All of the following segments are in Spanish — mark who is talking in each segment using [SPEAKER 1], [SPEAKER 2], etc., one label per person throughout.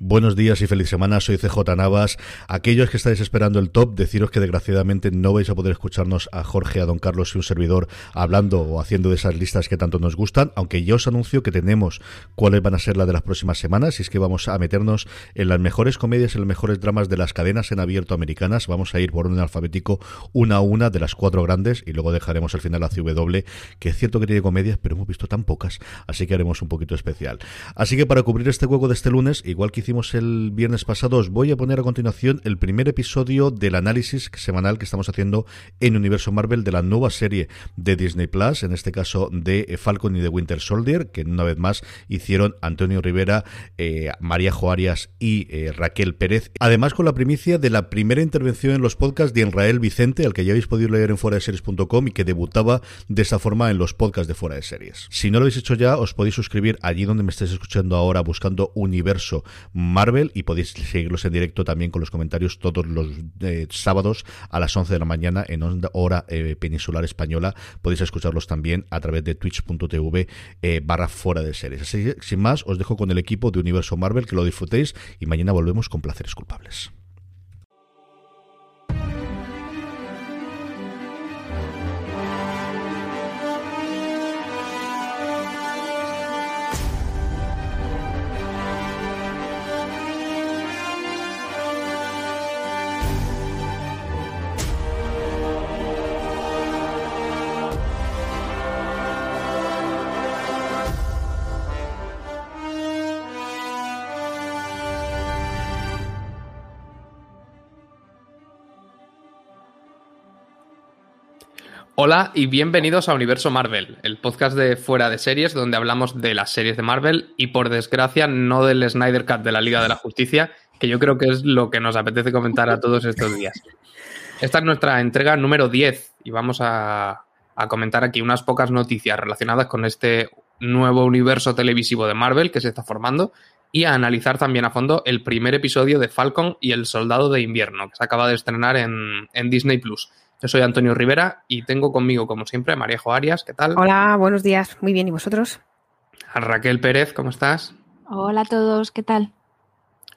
[SPEAKER 1] Buenos días y feliz semana, soy CJ Navas. Aquellos que estáis esperando el top, deciros que desgraciadamente no vais a poder escucharnos a Jorge, a Don Carlos y un servidor hablando o haciendo de esas listas que tanto nos gustan, aunque yo os anuncio que tenemos cuáles van a ser las de las próximas semanas y es que vamos a meternos en las mejores comedias, en los mejores dramas de las cadenas en abierto americanas. Vamos a ir por orden alfabético una a una de las cuatro grandes y luego dejaremos al final la CW, que es cierto que tiene comedias, pero hemos visto tan pocas, así que haremos un poquito especial. Así que para cubrir este juego de este lunes, igual que hicimos el viernes pasado, os voy a poner a continuación el primer episodio del análisis semanal que estamos haciendo en Universo Marvel de la nueva serie de Disney Plus, en este caso de Falcon y de Winter Soldier, que una vez más hicieron Antonio Rivera, eh, María Joarias y eh, Raquel Pérez. Además, con la primicia de la primera intervención en los podcasts de Israel Vicente, al que ya habéis podido leer en foradeseries.com y que debutaba de esa forma en los podcasts de Fuera de Series. Si no lo habéis hecho ya, os podéis suscribir allí donde me estéis escuchando ahora buscando Universo Marvel y podéis seguirlos en directo también con los comentarios todos los eh, sábados a las 11 de la mañana en hora eh, peninsular española. Podéis escucharlos también a través de twitch.tv eh, barra fuera de series. Así sin más, os dejo con el equipo de Universo Marvel, que lo disfrutéis y mañana volvemos con placeres culpables.
[SPEAKER 2] Hola y bienvenidos a Universo Marvel, el podcast de fuera de series donde hablamos de las series de Marvel y por desgracia no del Snyder Cut de la Liga de la Justicia, que yo creo que es lo que nos apetece comentar a todos estos días. Esta es nuestra entrega número 10 y vamos a, comentar aquí unas pocas noticias relacionadas con este nuevo universo televisivo de Marvel que se está formando y a analizar también a fondo el primer episodio de Falcon y el Soldado de Invierno que se acaba de estrenar en, en Disney Plus. Yo soy Antonio Rivera y tengo conmigo, como siempre, a María Arias. ¿Qué tal?
[SPEAKER 3] Hola, buenos días. Muy bien. ¿Y vosotros?
[SPEAKER 2] A Raquel Pérez, ¿cómo estás?
[SPEAKER 4] Hola a todos. ¿Qué tal?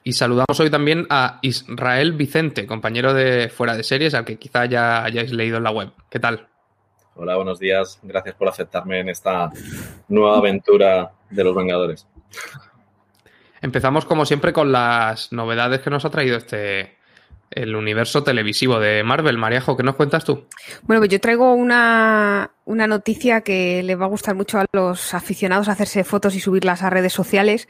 [SPEAKER 2] Y saludamos hoy también a Israel Vicente, compañero de Fuera de Series, al que quizá ya hayáis leído en la web. ¿Qué tal?
[SPEAKER 5] Hola, buenos días. Gracias por aceptarme en esta nueva aventura de los Vengadores.
[SPEAKER 2] Empezamos, como siempre, con las novedades que nos ha traído este, el universo televisivo de Marvel. Mariajo, ¿qué nos cuentas tú?
[SPEAKER 3] Bueno, pues yo traigo una, una, noticia que le va a gustar mucho a los aficionados a hacerse fotos y subirlas a redes sociales.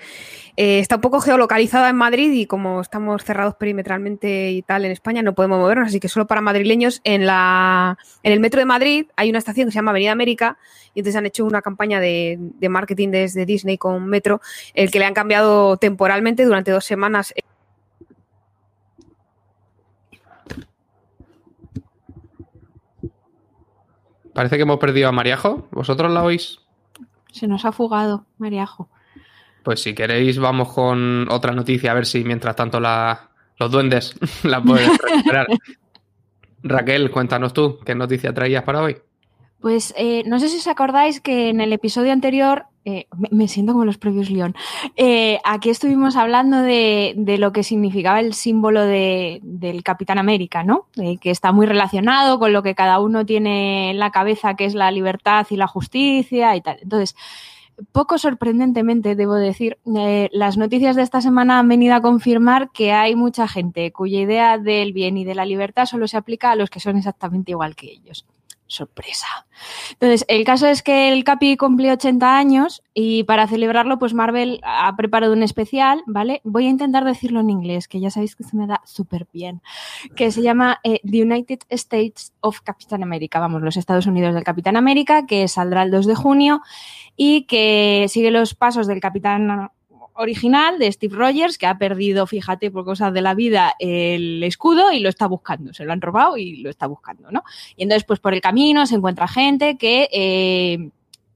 [SPEAKER 3] Eh, está un poco geolocalizada en Madrid y como estamos cerrados perimetralmente y tal en España, no podemos movernos, así que solo para madrileños en, la, en el metro de Madrid hay una estación que se llama Avenida América y entonces han hecho una campaña de, de marketing desde Disney con Metro, el que le han cambiado temporalmente durante dos semanas
[SPEAKER 2] Parece que hemos perdido a Mariajo. ¿Vosotros la oís?
[SPEAKER 4] Se nos ha fugado, Mariajo.
[SPEAKER 2] Pues si queréis, vamos con otra noticia, a ver si mientras tanto la, los duendes la pueden recuperar. Raquel, cuéntanos tú, ¿qué noticia traías para hoy?
[SPEAKER 4] Pues eh, no sé si os acordáis que en el episodio anterior, eh, me, siento como los previos León, eh, aquí estuvimos hablando de, lo que significaba el símbolo de, del Capitán América, ¿no? que está muy relacionado con lo que cada uno tiene en la cabeza, que es la libertad y la justicia y tal. Entonces, poco sorprendentemente, debo decir, eh, las noticias de esta semana han venido a confirmar que hay mucha gente cuya idea del bien y de la libertad solo se aplica a los que son exactamente igual que ellos sorpresa. Entonces, el caso es que el Capi cumplió 80 años y para celebrarlo, pues Marvel ha preparado un especial, ¿vale? Voy a intentar decirlo en inglés, que ya sabéis que se me da súper bien, que se llama eh, The United States of Capitán América, vamos, los Estados Unidos del Capitán América, que saldrá el 2 de junio y que sigue los pasos del Capitán original de Steve Rogers, que ha perdido, fíjate, por cosas de la vida, el escudo y lo está buscando. Se lo han robado y lo está buscando, ¿no? Y entonces, pues por el camino se encuentra gente que eh,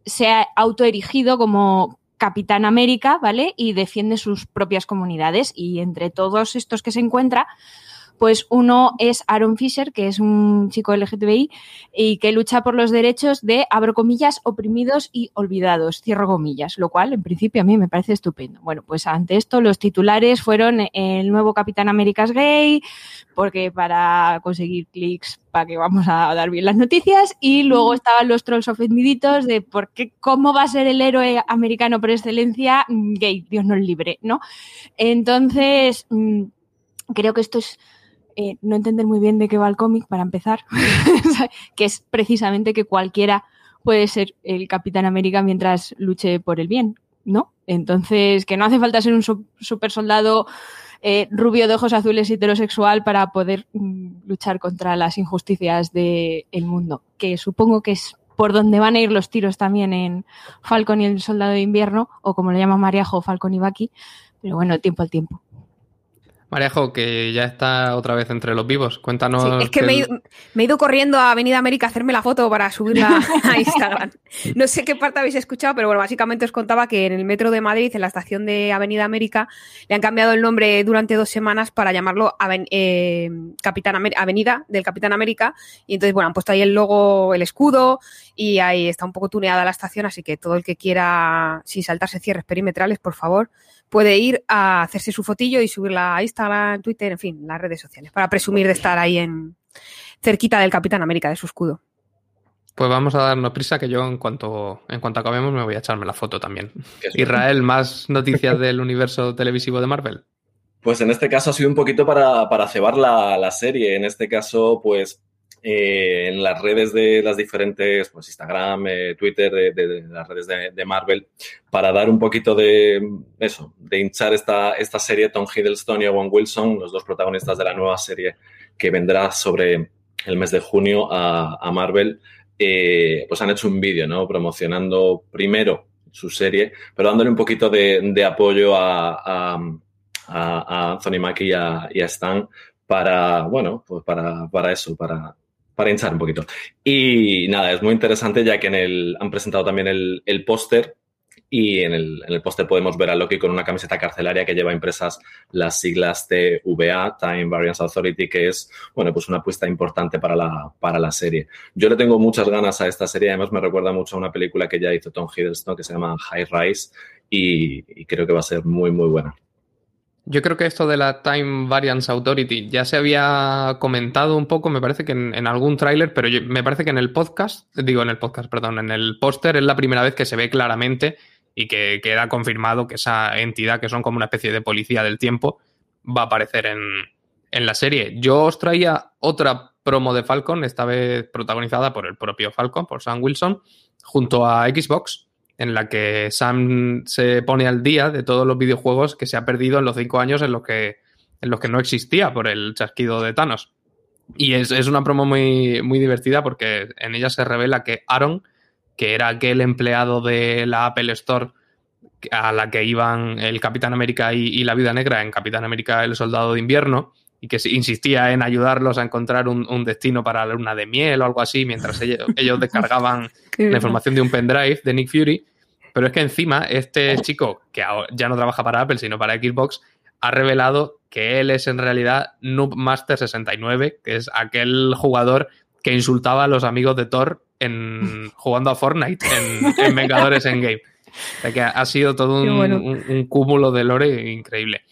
[SPEAKER 4] se ha autoerigido como Capitán América, ¿vale? Y defiende sus propias comunidades. Y entre todos estos que se encuentra, pues uno es Aaron Fisher, que es un chico LGTBI y que lucha por los derechos de, abro comillas, oprimidos y olvidados, cierro comillas, lo cual en principio a mí me parece estupendo. Bueno, pues ante esto los titulares fueron el nuevo Capitán América es gay, porque para conseguir clics para que vamos a dar bien las noticias y luego estaban los trolls ofendiditos de por qué, cómo va a ser el héroe americano por excelencia gay, Dios nos libre, ¿no? Entonces, mm, creo que esto es eh, no entender muy bien de qué va el cómic, para empezar, que es precisamente que cualquiera puede ser el Capitán América mientras luche por el bien, ¿no? Entonces, que no hace falta ser un super soldado eh, rubio de ojos azules heterosexual para poder mm, luchar contra las injusticias del mundo, que supongo que es por donde van a ir los tiros también en Falcon y el Soldado de Invierno, o como le llama Mariajo, Falcon y Bucky, pero bueno, tiempo al tiempo.
[SPEAKER 2] Marejo, que ya está otra vez entre los vivos. Cuéntanos. Sí,
[SPEAKER 3] es que, me, he ido, corriendo a Avenida América a hacerme la foto para subirla a Instagram. No sé qué parte habéis escuchado, pero bueno, básicamente os contaba que en el metro de Madrid, en la estación de Avenida América, le han cambiado el nombre durante dos semanas para llamarlo eh, Capitán Avenida del Capitán América. Y entonces, bueno, han puesto ahí el logo, el escudo, y ahí está un poco tuneada la estación, así que todo el que quiera, sin saltarse cierres perimetrales, por favor, puede ir a hacerse su fotillo y subirla a Instagram, Twitter, en fin, las redes sociales, para presumir de estar ahí en cerquita del Capitán América, de su escudo.
[SPEAKER 2] Pues vamos a darnos prisa que yo en cuanto, en cuanto acabemos me voy a echarme la foto también. Israel, ¿más noticias del universo televisivo de Marvel?
[SPEAKER 5] Pues en este caso ha sido un poquito para, para cebar la, la serie. En este caso, pues eh, en las redes de las diferentes, pues Instagram, eh, Twitter, de, las redes de, Marvel, para dar un poquito de eso, de hinchar esta, esta serie Tom Hiddleston y Owen Wilson, los dos protagonistas de la nueva serie que vendrá sobre el mes de junio a, Marvel, eh, pues han hecho un vídeo, ¿no? Promocionando primero su serie, pero dándole un poquito de, apoyo a, a, Anthony Mackie y a, Stan para, bueno, pues para, para eso, para para hinchar un poquito. Y nada, es muy interesante ya que en el, han presentado también el, póster y en el, en el póster podemos ver a Loki con una camiseta carcelaria que lleva impresas las siglas TVA, Time Variance Authority, que es, bueno, pues una apuesta importante para la, para la serie. Yo le tengo muchas ganas a esta serie, además me recuerda mucho a una película que ya hizo Tom Hiddleston que se llama High Rise y creo que va a ser muy, muy buena.
[SPEAKER 2] Yo creo que esto de la Time Variance Authority ya se había comentado un poco, me parece que en, algún tráiler, pero me parece que en el podcast, digo en el podcast, perdón, en el póster es la primera vez que se ve claramente y que queda confirmado que esa entidad, que son como una especie de policía del tiempo, va a aparecer en, en la serie. Yo os traía otra promo de Falcon, esta vez protagonizada por el propio Falcon, por Sam Wilson, junto a Xbox en la que Sam se pone al día de todos los videojuegos que se ha perdido en los cinco años en los que, en los que no existía por el chasquido de Thanos. Y es, una promo muy, muy divertida porque en ella se revela que Aaron, que era aquel empleado de la Apple Store a la que iban el Capitán América y, la Vida Negra en Capitán América el Soldado de Invierno, y que insistía en ayudarlos a encontrar un, destino para la luna de miel o algo así, mientras ellos, descargaban la información de un pendrive de Nick Fury. Pero es que encima este chico, que ya no trabaja para Apple, sino para Xbox, ha revelado que él es en realidad Noob Master 69, que es aquel jugador que insultaba a los amigos de Thor en, jugando a Fortnite en, en Vengadores Endgame. O sea que ha sido todo un cúmulo de lore increíble.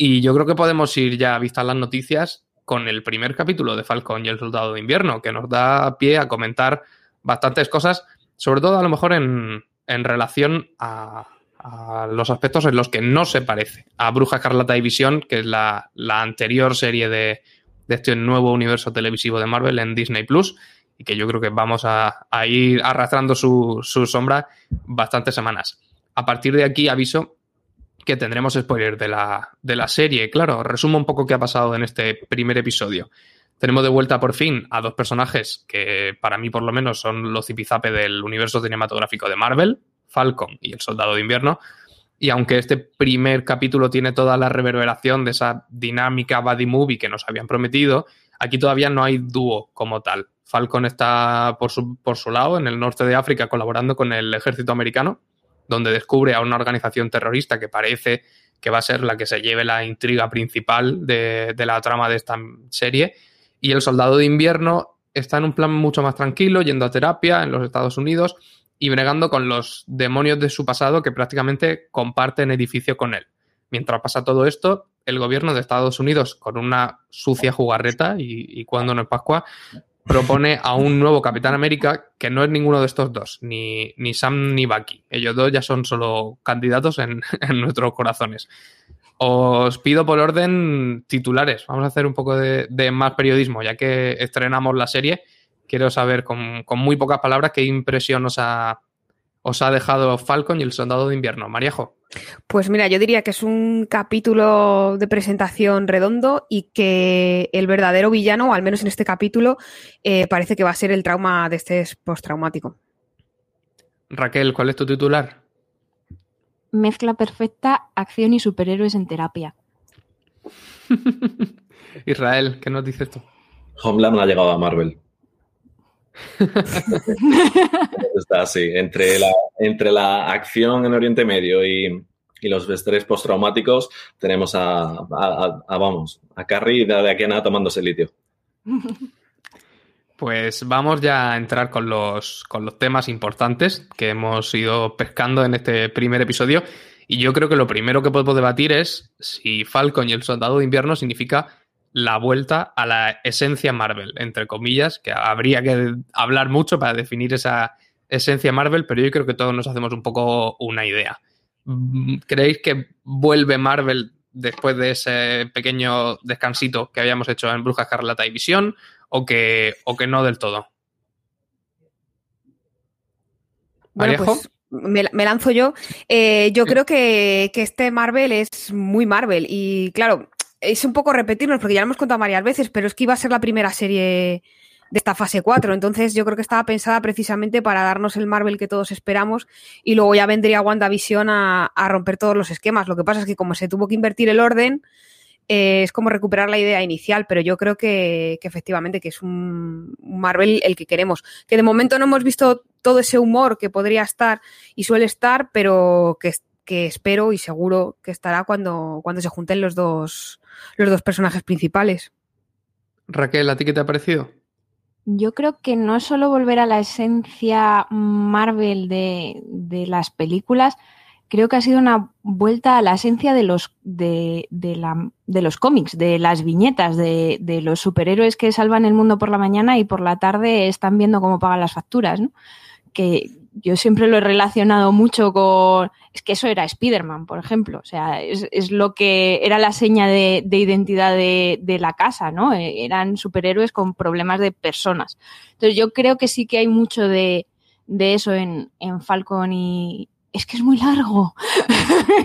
[SPEAKER 2] Y yo creo que podemos ir ya a vistas las noticias con el primer capítulo de Falcon y el Soldado de Invierno, que nos da pie a comentar bastantes cosas, sobre todo a lo mejor en, en relación a, los aspectos en los que no se parece a Bruja Escarlata y Visión, que es la, anterior serie de, este nuevo universo televisivo de Marvel en Disney Plus, y que yo creo que vamos a, ir arrastrando su, su sombra bastantes semanas. A partir de aquí aviso que tendremos spoiler de la, de la serie. Claro, resumo un poco qué ha pasado en este primer episodio. Tenemos de vuelta por fin a dos personajes que para mí por lo menos son los zipizape del universo cinematográfico de Marvel, Falcon y el Soldado de Invierno. Y aunque este primer capítulo tiene toda la reverberación de esa dinámica buddy movie que nos habían prometido, aquí todavía no hay dúo como tal. Falcon está por su, por su lado en el norte de África colaborando con el ejército americano donde descubre a una organización terrorista que parece que va a ser la que se lleve la intriga principal de, la trama de esta serie. Y el soldado de invierno está en un plan mucho más tranquilo, yendo a terapia en los Estados Unidos y bregando con los demonios de su pasado que prácticamente comparten edificio con él. Mientras pasa todo esto, el gobierno de Estados Unidos, con una sucia jugarreta, y, y cuando no es Pascua, propone a un nuevo Capitán América que no es ninguno de estos dos, ni, ni Sam ni Bucky. Ellos dos ya son solo candidatos en, nuestros corazones. Os pido por orden titulares. Vamos a hacer un poco de, más periodismo, ya que estrenamos la serie. Quiero saber con, con muy pocas palabras qué impresión os ha, os ha dejado Falcon y el Soldado de Invierno. Mariajo.
[SPEAKER 3] Pues mira, yo diría que es un capítulo de presentación redondo y que el verdadero villano, al menos en este capítulo, eh, parece que va a ser el trauma de este postraumático.
[SPEAKER 2] Raquel, ¿cuál es tu titular?
[SPEAKER 4] Mezcla perfecta, acción y superhéroes en terapia.
[SPEAKER 2] Israel, ¿qué nos dices tú?
[SPEAKER 5] Homeland no ha llegado a Marvel. Está así, entre la, entre la acción en Oriente Medio y, los estrés postraumáticos, tenemos a, vamos, a Carrie de aquí a nada tomándose litio.
[SPEAKER 2] Pues vamos ya a entrar con los, con los temas importantes que hemos ido pescando en este primer episodio. Y yo creo que lo primero que podemos debatir es si Falcon y el Soldado de Invierno significa la vuelta a la esencia Marvel, entre comillas, que habría que hablar mucho para definir esa esencia Marvel, pero yo creo que todos nos hacemos un poco una idea. ¿Creéis que vuelve Marvel después de ese pequeño descansito que habíamos hecho en Bruja Escarlata y Visión o que, o que no del todo?
[SPEAKER 3] Bueno, pues me, lanzo yo. Eh, yo creo que, que, este Marvel es muy Marvel y claro, es un poco repetirnos, porque ya lo hemos contado varias veces, pero es que iba a ser la primera serie de esta fase 4. Entonces yo creo que estaba pensada precisamente para darnos el Marvel que todos esperamos y luego ya vendría WandaVision a, a romper todos los esquemas. Lo que pasa es que como se tuvo que invertir el orden, eh, es como recuperar la idea inicial, pero yo creo que, efectivamente que es un, Marvel el que queremos. Que de momento no hemos visto todo ese humor que podría estar y suele estar, pero que, que espero y seguro que estará cuando, cuando se junten los dos, los dos personajes principales.
[SPEAKER 2] Raquel, ¿a ti qué te ha parecido?
[SPEAKER 4] Yo creo que no es solo volver a la esencia Marvel de, las películas, creo que ha sido una vuelta a la esencia de los, de, la, de los cómics, de las viñetas, de, de, los superhéroes que salvan el mundo por la mañana y por la tarde están viendo cómo pagan las facturas, ¿no? Que yo siempre lo he relacionado mucho con. Es que eso era Spider-Man, por ejemplo. O sea, es, lo que era la seña de, identidad de, la casa, ¿no? Eh, eran superhéroes con problemas de personas. Entonces, yo creo que sí que hay mucho de, eso en, en Falcon y, es que es muy largo.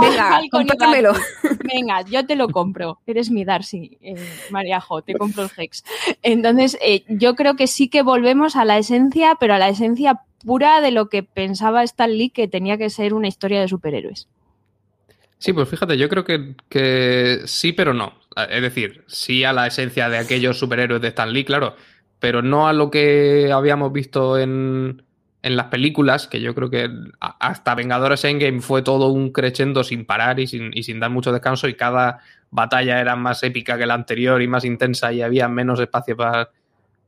[SPEAKER 3] venga, cómpramelo.
[SPEAKER 4] Venga, yo te lo compro. Eres mi Darcy, eh, Mariajo, te compro el Hex. Entonces, eh, yo creo que sí que volvemos a la esencia, pero a la esencia pura de lo que pensaba Stan Lee que tenía que ser una historia de superhéroes.
[SPEAKER 2] Sí, pues fíjate, yo creo que, que sí, pero no. Es decir, sí a la esencia de aquellos superhéroes de Stan Lee, claro, pero no a lo que habíamos visto en, en las películas, que yo creo que hasta Vengadores Endgame fue todo un crescendo sin parar y sin, y sin dar mucho descanso y cada batalla era más épica que la anterior y más intensa y había menos espacio para,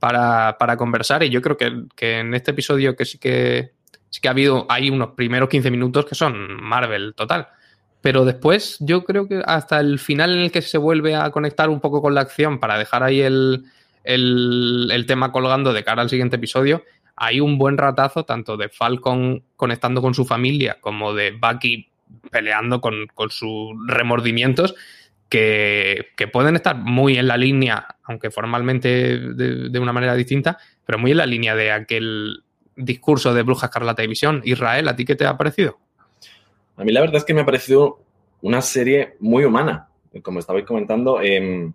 [SPEAKER 2] para, conversar y yo creo que, que, en este episodio que sí que sí que ha habido hay unos primeros 15 minutos que son Marvel total. Pero después yo creo que hasta el final en el que se vuelve a conectar un poco con la acción para dejar ahí el, el, el tema colgando de cara al siguiente episodio, hay un buen ratazo tanto de Falcon conectando con su familia como de Bucky peleando con, sus remordimientos que, pueden estar muy en la línea, aunque formalmente de, una manera distinta, pero muy en la línea de aquel discurso de Bruja Escarlata y Visión. Israel, ¿a ti qué te ha parecido?
[SPEAKER 5] A mí la verdad es que me ha parecido una serie muy humana. Como estabais comentando, eh,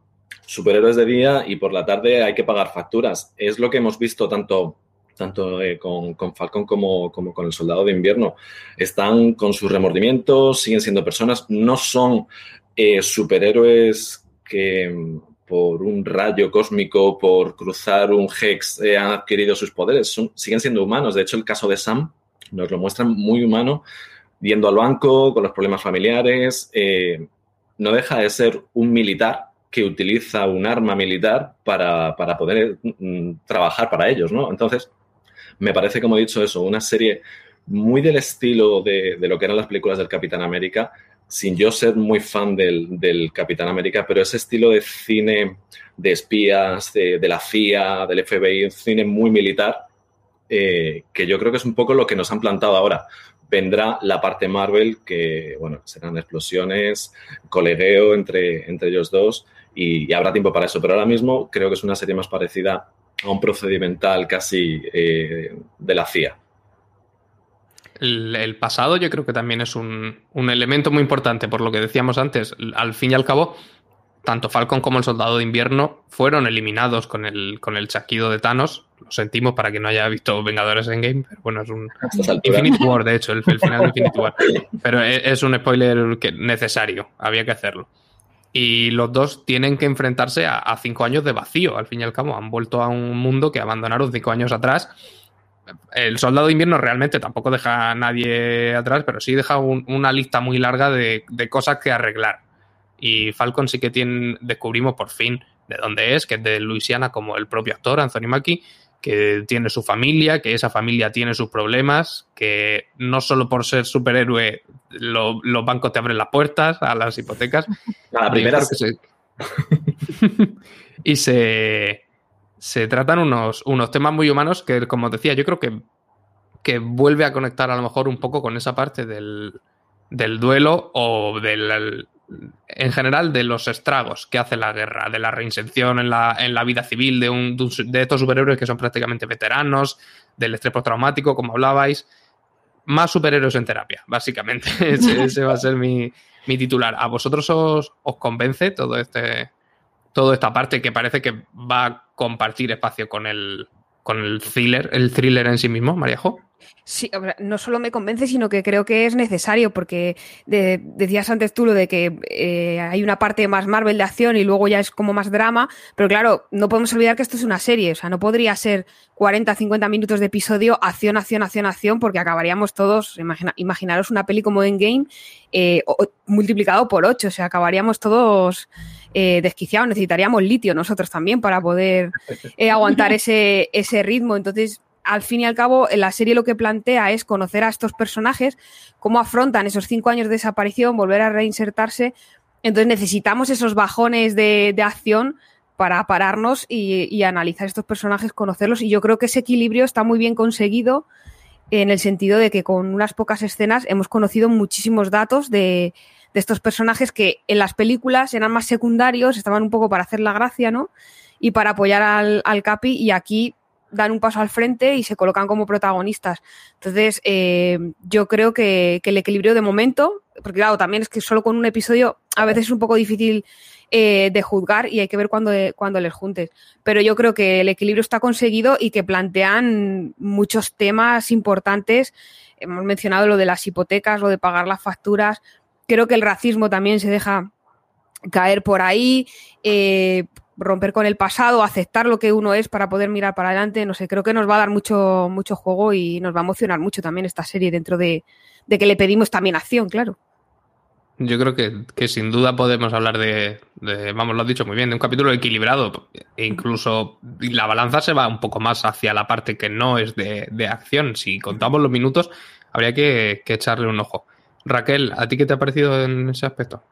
[SPEAKER 5] superhéroes de día y por la tarde hay que pagar facturas. Es lo que hemos visto tanto tanto eh, con, con, Falcon como, como, con el Soldado de Invierno. Están con sus remordimientos, siguen siendo personas, no son eh, superhéroes que por un rayo cósmico, por cruzar un Hex, eh, han adquirido sus poderes, son, siguen siendo humanos. De hecho, el caso de Sam nos lo muestran muy humano, yendo al banco, con los problemas familiares. no deja de ser un militar que utiliza un arma militar para, para poder mm, trabajar para ellos, ¿no? Entonces, me parece, como he dicho eso, una serie muy del estilo de, lo que eran las películas del Capitán América, sin yo ser muy fan del, Capitán América, pero ese estilo de cine de espías, de, la CIA, del FBI, un cine muy militar, eh, que yo creo que es un poco lo que nos han plantado ahora. Vendrá la parte Marvel, que, bueno, serán explosiones, colegueo entre, entre ellos dos, y, y habrá tiempo para eso. Pero ahora mismo creo que es una serie más parecida a un procedimental casi eh, de la CIA.
[SPEAKER 2] El, pasado yo creo que también es un, elemento muy importante, por lo que decíamos antes. Al fin y al cabo, tanto Falcon como el Soldado de Invierno fueron eliminados con el, con el chasquido de Thanos. Lo sentimos para que no haya visto Vengadores en Game, pero bueno, es un Infinite War, de hecho, el, final de Infinite War. Pero es, es un spoiler que necesario, había que hacerlo y los dos tienen que enfrentarse a, cinco años de vacío. Al fin y al cabo, han vuelto a un mundo que abandonaron cinco años atrás. El soldado de invierno realmente tampoco deja a nadie atrás, pero sí deja una lista muy larga de, cosas que arreglar. Y Falcon sí que tiene, descubrimos por fin de dónde es, que es de Luisiana, como el propio actor, Anthony Mackie, que tiene su familia, que esa familia tiene sus problemas, que no solo por ser superhéroe los bancos te abren las puertas a las hipotecas.
[SPEAKER 5] A la primera.
[SPEAKER 2] y se, se tratan unos, unos temas muy humanos que, como os decía, yo creo que, que vuelve a conectar a lo mejor un poco con esa parte del, del duelo o del, en general de los estragos que hace la guerra, de la reinserción en la, en la vida civil de, un, de, estos superhéroes que son prácticamente veteranos, del estrés postraumático, como hablabais. Más superhéroes en terapia, básicamente. ese, va a ser mi, mi titular. ¿A vosotros os, os, convence todo este, toda esta parte que parece que va a compartir espacio con el, con el thriller, el thriller en sí mismo, Mariajo?
[SPEAKER 3] Sí, no solo me convence, sino que creo que es necesario, porque decías antes tú lo de que eh, hay una parte más Marvel de acción y luego ya es como más drama, pero claro, no podemos olvidar que esto es una serie, o sea, no podría ser 40, 50 minutos de episodio, acción, acción, acción, acción, porque acabaríamos todos, imaginaros una peli como Endgame eh, multiplicado por 8, o sea, acabaríamos todos eh, desquiciados, necesitaríamos litio nosotros también para poder aguantar ese, ese ritmo, entonces al fin y al cabo, la serie lo que plantea es conocer a estos personajes, cómo afrontan esos cinco años de desaparición, volver a reinsertarse. Entonces necesitamos esos bajones de, acción para pararnos y, analizar estos personajes, conocerlos. Y yo creo que ese equilibrio está muy bien conseguido en el sentido de que con unas pocas escenas hemos conocido muchísimos datos de, estos personajes que en las películas eran más secundarios, estaban un poco para hacer la gracia, ¿no? Y para apoyar al, al Capi. Y aquí dan un paso al frente y se colocan como protagonistas. Entonces, eh, yo creo que, el equilibrio de momento, porque claro, también es que solo con un episodio a veces es un poco difícil eh, de juzgar y hay que ver cuándo, cuando les juntes. Pero yo creo que el equilibrio está conseguido y que plantean muchos temas importantes. Hemos mencionado lo de las hipotecas, lo de pagar las facturas. Creo que el racismo también se deja caer por ahí. Eh, romper con el pasado, aceptar lo que uno es para poder mirar para adelante, no sé, creo que nos va a dar mucho, mucho juego y nos va a emocionar mucho también esta serie dentro de, que le pedimos también acción, claro.
[SPEAKER 2] Yo creo que, sin duda podemos hablar de, vamos, lo has dicho muy bien, de un capítulo equilibrado. E incluso la balanza se va un poco más hacia la parte que no es de, acción. Si contamos los minutos, habría que, que echarle un ojo. Raquel, ¿a ti qué te ha parecido en ese aspecto?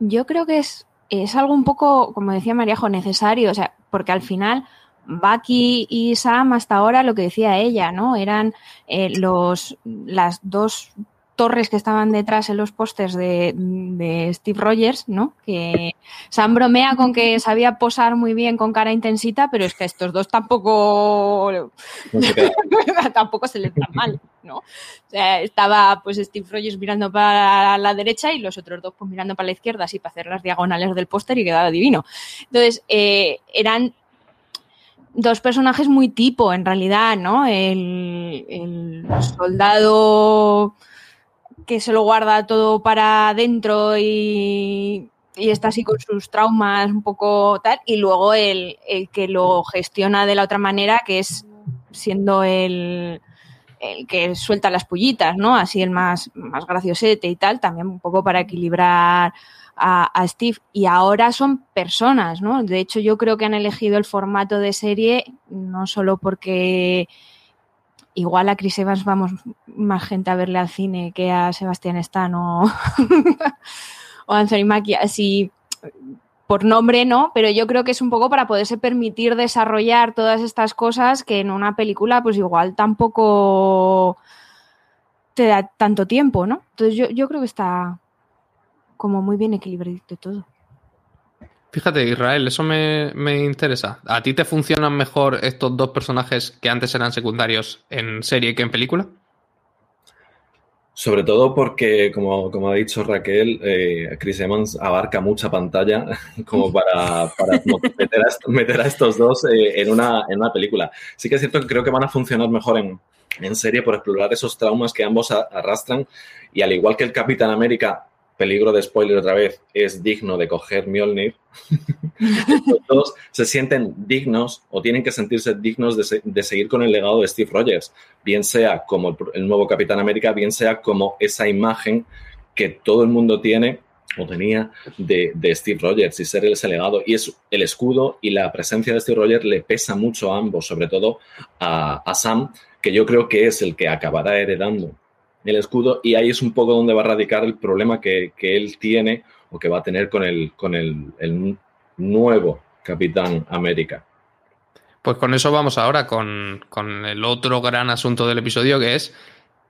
[SPEAKER 4] Yo creo que es es algo un poco, como decía Mariajo, necesario, o sea, porque al final Bucky y Sam hasta ahora lo que decía ella, ¿no? Eran eh, los las dos torres que estaban detrás en los postes de, Steve Rogers, ¿no? Que Sam bromea con que sabía posar muy bien con cara intensita, pero es que estos dos tampoco se tampoco se les mal, ¿no? O sea, estaba pues Steve Rogers mirando para la derecha y los otros dos pues mirando para la izquierda, así para hacer las diagonales del póster y quedaba divino. Entonces, eh, eran dos personajes muy tipo, en realidad, ¿no? el soldado que se lo guarda todo para adentro y, está así con sus traumas un poco tal, y luego el, que lo gestiona de la otra manera, que es siendo el, el que suelta las pullitas, ¿no? Así el más, más graciosete y tal, también un poco para equilibrar a, a, Steve. Y ahora son personas, ¿no? De hecho, yo creo que han elegido el formato de serie no solo porque igual a Chris Evans vamos más gente a verle al cine que a Sebastián Stan o, o Anthony Mackie, así por nombre no, pero yo creo que es un poco para poderse permitir desarrollar todas estas cosas que en una película pues igual tampoco te da tanto tiempo, ¿no? Entonces yo, yo creo que está como muy bien equilibrado todo.
[SPEAKER 2] Fíjate, Israel, eso me, interesa. ¿A ti te funcionan mejor estos dos personajes que antes eran secundarios en serie que en película?
[SPEAKER 5] Sobre todo porque, como, ha dicho Raquel, eh, Chris Evans abarca mucha pantalla como para, meter, a, estos dos eh, en, una, en una película. Sí que es cierto que creo que van a funcionar mejor en, en serie por explorar esos traumas que ambos arrastran y al igual que el Capitán América peligro de spoiler otra vez, es digno de coger Mjolnir, los dos se sienten dignos o tienen que sentirse dignos de, seguir con el legado de Steve Rogers, bien sea como el, nuevo Capitán América, bien sea como esa imagen que todo el mundo tiene o tenía de, Steve Rogers y ser ese legado. Y es el escudo y la presencia de Steve Rogers le pesa mucho a ambos, sobre todo a, a Sam, que yo creo que es el que acabará heredando el escudo y ahí es un poco donde va a radicar el problema que, él tiene o que va a tener con el, con el, nuevo Capitán América.
[SPEAKER 2] Pues con eso vamos ahora con, el otro gran asunto del episodio que es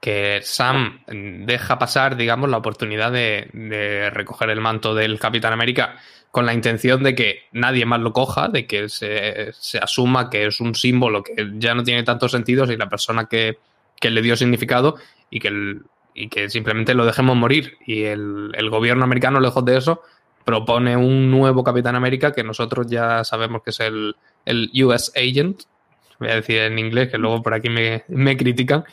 [SPEAKER 2] que Sam deja pasar, digamos, la oportunidad de, recoger el manto del Capitán América con la intención de que nadie más lo coja, de que se, se asuma que es un símbolo que ya no tiene tantos sentidos y la persona que, que le dio significado y que, y que simplemente lo dejemos morir. Y el, gobierno americano, lejos de eso, propone un nuevo Capitán América que nosotros ya sabemos que es el, el US Agent. Voy a decir en inglés, que luego por aquí me, critican.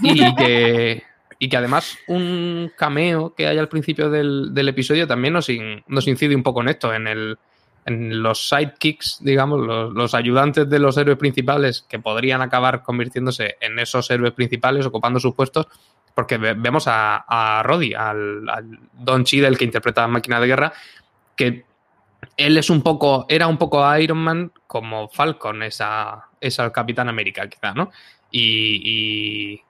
[SPEAKER 2] Y que, y que además un cameo que hay al principio del, episodio también nos, nos incide un poco en esto, en el, en los sidekicks, digamos, los, ayudantes de los héroes principales que podrían acabar convirtiéndose en esos héroes principales, ocupando sus puestos, porque vemos a, a Roddy, al, Don Cheadle que interpreta a Máquina de Guerra, que él es un poco, era un poco Iron Man como Falcon, esa, esa Capitán América, quizá, ¿no? Y,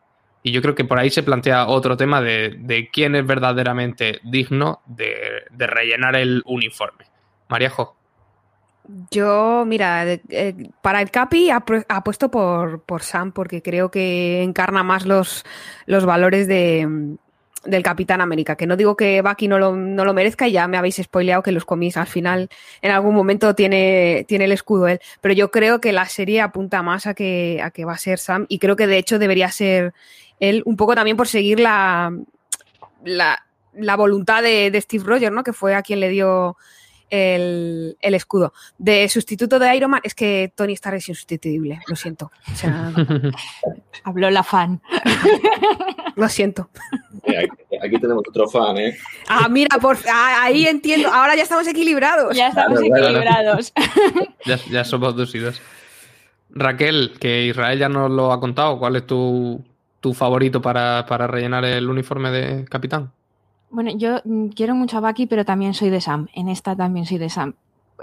[SPEAKER 2] y, yo creo que por ahí se plantea otro tema de, de quién es verdaderamente digno de, de rellenar el uniforme. Mariajo.
[SPEAKER 3] Yo, mira, eh, para el Capi apuesto por, por Sam porque creo que encarna más los, los valores de, del Capitán América. Que no digo que Bucky no lo, no lo merezca y ya me habéis spoileado que los comis al final en algún momento tiene, tiene el escudo él. Pero yo creo que la serie apunta más a que, a que va a ser Sam y creo que de hecho debería ser él un poco también por seguir la, la, la voluntad de, de Steve Rogers, ¿no? Que fue a quien le dio el, escudo. De sustituto de Iron Man es que Tony Stark es insustituible, lo siento.
[SPEAKER 4] Habló la fan.
[SPEAKER 3] lo siento.
[SPEAKER 5] Aquí, tenemos otro fan, ¿eh?
[SPEAKER 3] Ah, mira, por, ah, ahí entiendo. Ahora ya estamos equilibrados.
[SPEAKER 4] Ya estamos equilibrados.
[SPEAKER 2] ya, somos dos y dos. Raquel, que Israel ya nos lo ha contado, ¿cuál es tu, favorito para, para rellenar el uniforme de capitán?
[SPEAKER 4] Bueno, yo mm, quiero mucho a Bucky, pero también soy de Sam. En esta también soy de Sam.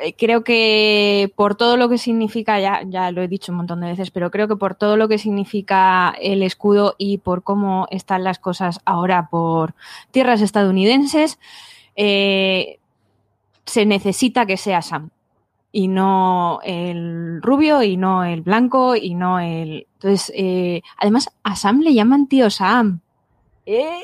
[SPEAKER 4] Eh, creo que por todo lo que significa, ya, ya lo he dicho un montón de veces, pero creo que por todo lo que significa el escudo y por cómo están las cosas ahora por tierras estadounidenses, eh, se necesita que sea Sam. y no el rubio y no el blanco y no el... Entonces, eh, además a Sam le llaman tío Sam. ¿Eh?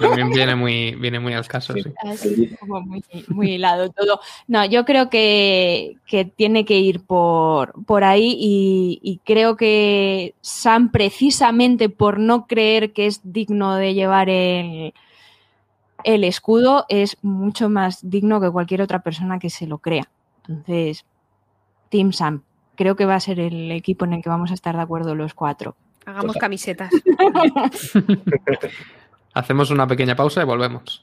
[SPEAKER 2] También viene muy, viene muy al caso, sí.
[SPEAKER 4] como muy, muy, hilado todo. No, yo creo que, que tiene que ir por, por ahí y, y, creo que Sam, precisamente por no creer que es digno de llevar el, el escudo, es mucho más digno que cualquier otra persona que se lo crea. Entonces, Team Sam, creo que va a ser el equipo en el que vamos a estar de acuerdo los cuatro.
[SPEAKER 3] Hagamos camisetas.
[SPEAKER 2] Hacemos una pequeña pausa y volvemos.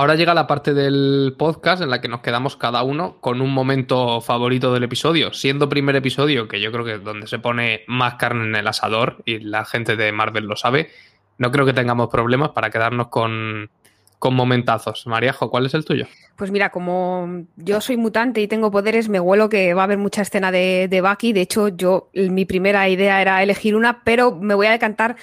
[SPEAKER 2] Ahora llega la parte del podcast en la que nos quedamos cada uno con un momento favorito del episodio. Siendo primer episodio, que yo creo que es donde se pone más carne en el asador y la gente de Marvel lo sabe, no creo que tengamos problemas para quedarnos con, con momentazos. Mariajo, ¿cuál es el tuyo?
[SPEAKER 3] Pues mira, como yo soy mutante y tengo poderes, me huelo que va a haber mucha escena de, de Bucky. De hecho, yo mi primera idea era elegir una, pero me voy a decantar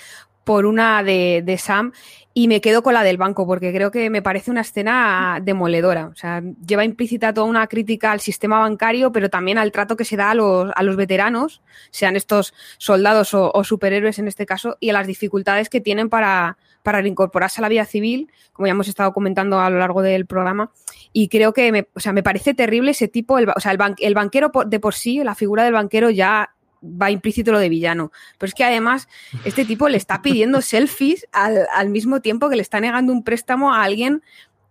[SPEAKER 3] por una de, de, Sam y me quedo con la del banco porque creo que me parece una escena demoledora. O sea, lleva implícita toda una crítica al sistema bancario, pero también al trato que se da a los, a los veteranos, sean estos soldados o, superhéroes en este caso, y a las dificultades que tienen para, para reincorporarse a la vida civil, como ya hemos estado comentando a lo largo del programa. Y creo que me, o sea, me parece terrible ese tipo, el, o sea, el, el banquero de por sí, la figura del banquero ya va implícito lo de villano. Pero es que además este tipo le está pidiendo selfies al, al mismo tiempo que le está negando un préstamo a alguien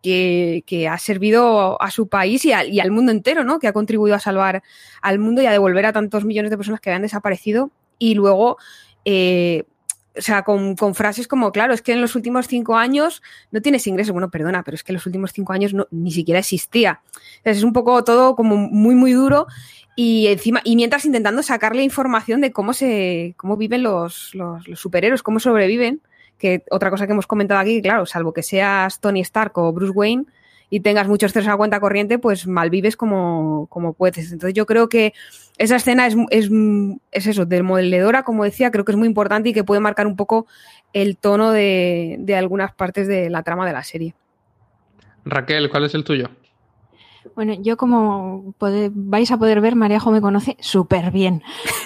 [SPEAKER 3] que, que ha servido a su país y, a, y, al mundo entero, ¿no? Que ha contribuido a salvar al mundo y a devolver a tantos millones de personas que habían desaparecido. Y luego, eh, o sea, con, con, frases como, claro, es que en los últimos cinco años no tienes ingresos. Bueno, perdona, pero es que en los últimos cinco años no, ni siquiera existía. Es un poco todo como muy, muy duro y encima, y mientras intentando sacarle información de cómo se, cómo viven los, los, los, superhéroes, cómo sobreviven, que otra cosa que hemos comentado aquí, claro, salvo que seas Tony Stark o Bruce Wayne y tengas muchos ceros a cuenta corriente, pues malvives como, como puedes. Entonces yo creo que esa escena es, es, es eso, demoledora, como decía, creo que es muy importante y que puede marcar un poco el tono de, de algunas partes de la trama de la serie.
[SPEAKER 2] Raquel, ¿cuál es el tuyo?
[SPEAKER 4] Bueno, yo como vais a poder ver, Mariajo me conoce súper bien.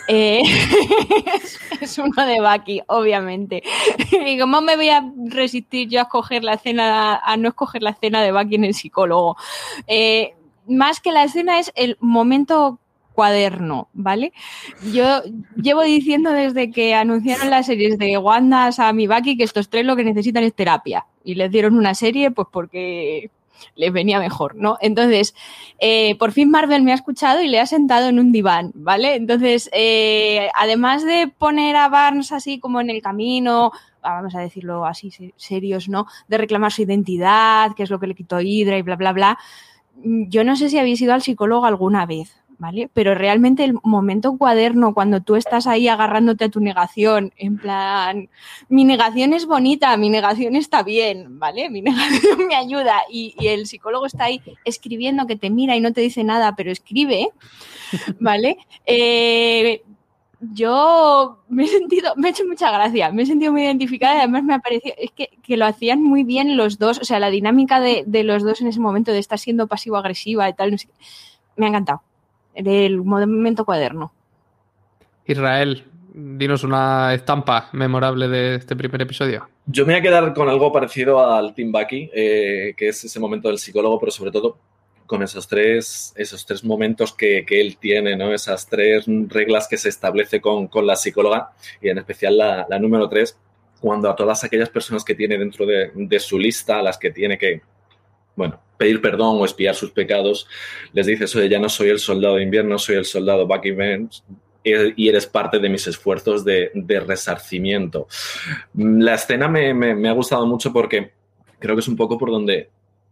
[SPEAKER 4] Eh, es, uno de Bucky, obviamente. Y cómo me voy a resistir yo a escoger la escena, a no escoger la escena de Bucky en el psicólogo. Eh, más que la escena es el momento cuaderno, ¿vale? Yo llevo diciendo desde que anunciaron las series de Wanda, Sam y Bucky que estos tres lo que necesitan es terapia. Y les dieron una serie, pues porque les venía mejor, ¿no? Entonces, eh, por fin Marvel me ha escuchado y le ha sentado en un diván, ¿vale? Entonces, eh, además de poner a Barnes así como en el camino, vamos a decirlo así, serios, ¿no? De reclamar su identidad, que es lo que le quitó Hydra y bla, bla, bla. Yo no sé si habéis ido al psicólogo alguna vez, ¿vale? Pero realmente el momento cuaderno, cuando tú estás ahí agarrándote a tu negación, en plan, mi negación es bonita, mi negación está bien, ¿vale? Mi negación me ayuda y, y el psicólogo está ahí escribiendo que te mira y no te dice nada, pero escribe, ¿vale? Eh, yo me he sentido, me ha hecho mucha gracia, me he sentido muy identificada y además me ha parecido, es que, que lo hacían muy bien los dos, o sea, la dinámica de, de los dos en ese momento de estar siendo pasivo-agresiva y tal, no sé, me ha encantado del movimiento cuaderno.
[SPEAKER 2] Israel, dinos una estampa memorable de este primer episodio.
[SPEAKER 5] Yo me voy a quedar con algo parecido al Team Bucky, eh, que es ese momento del psicólogo, pero sobre todo con esos tres, esos tres momentos que, que él tiene, ¿no? esas tres reglas que se establece con, con la psicóloga, y en especial la, la, número tres, cuando a todas aquellas personas que tiene dentro de, de su lista, a las que tiene que, bueno, pedir perdón o espiar sus pecados, les dices, oye, ya no soy el soldado de invierno, soy el soldado Bucky Vance y eres parte de mis esfuerzos de, de resarcimiento. La escena me, me, ha gustado mucho porque creo que es un poco por donde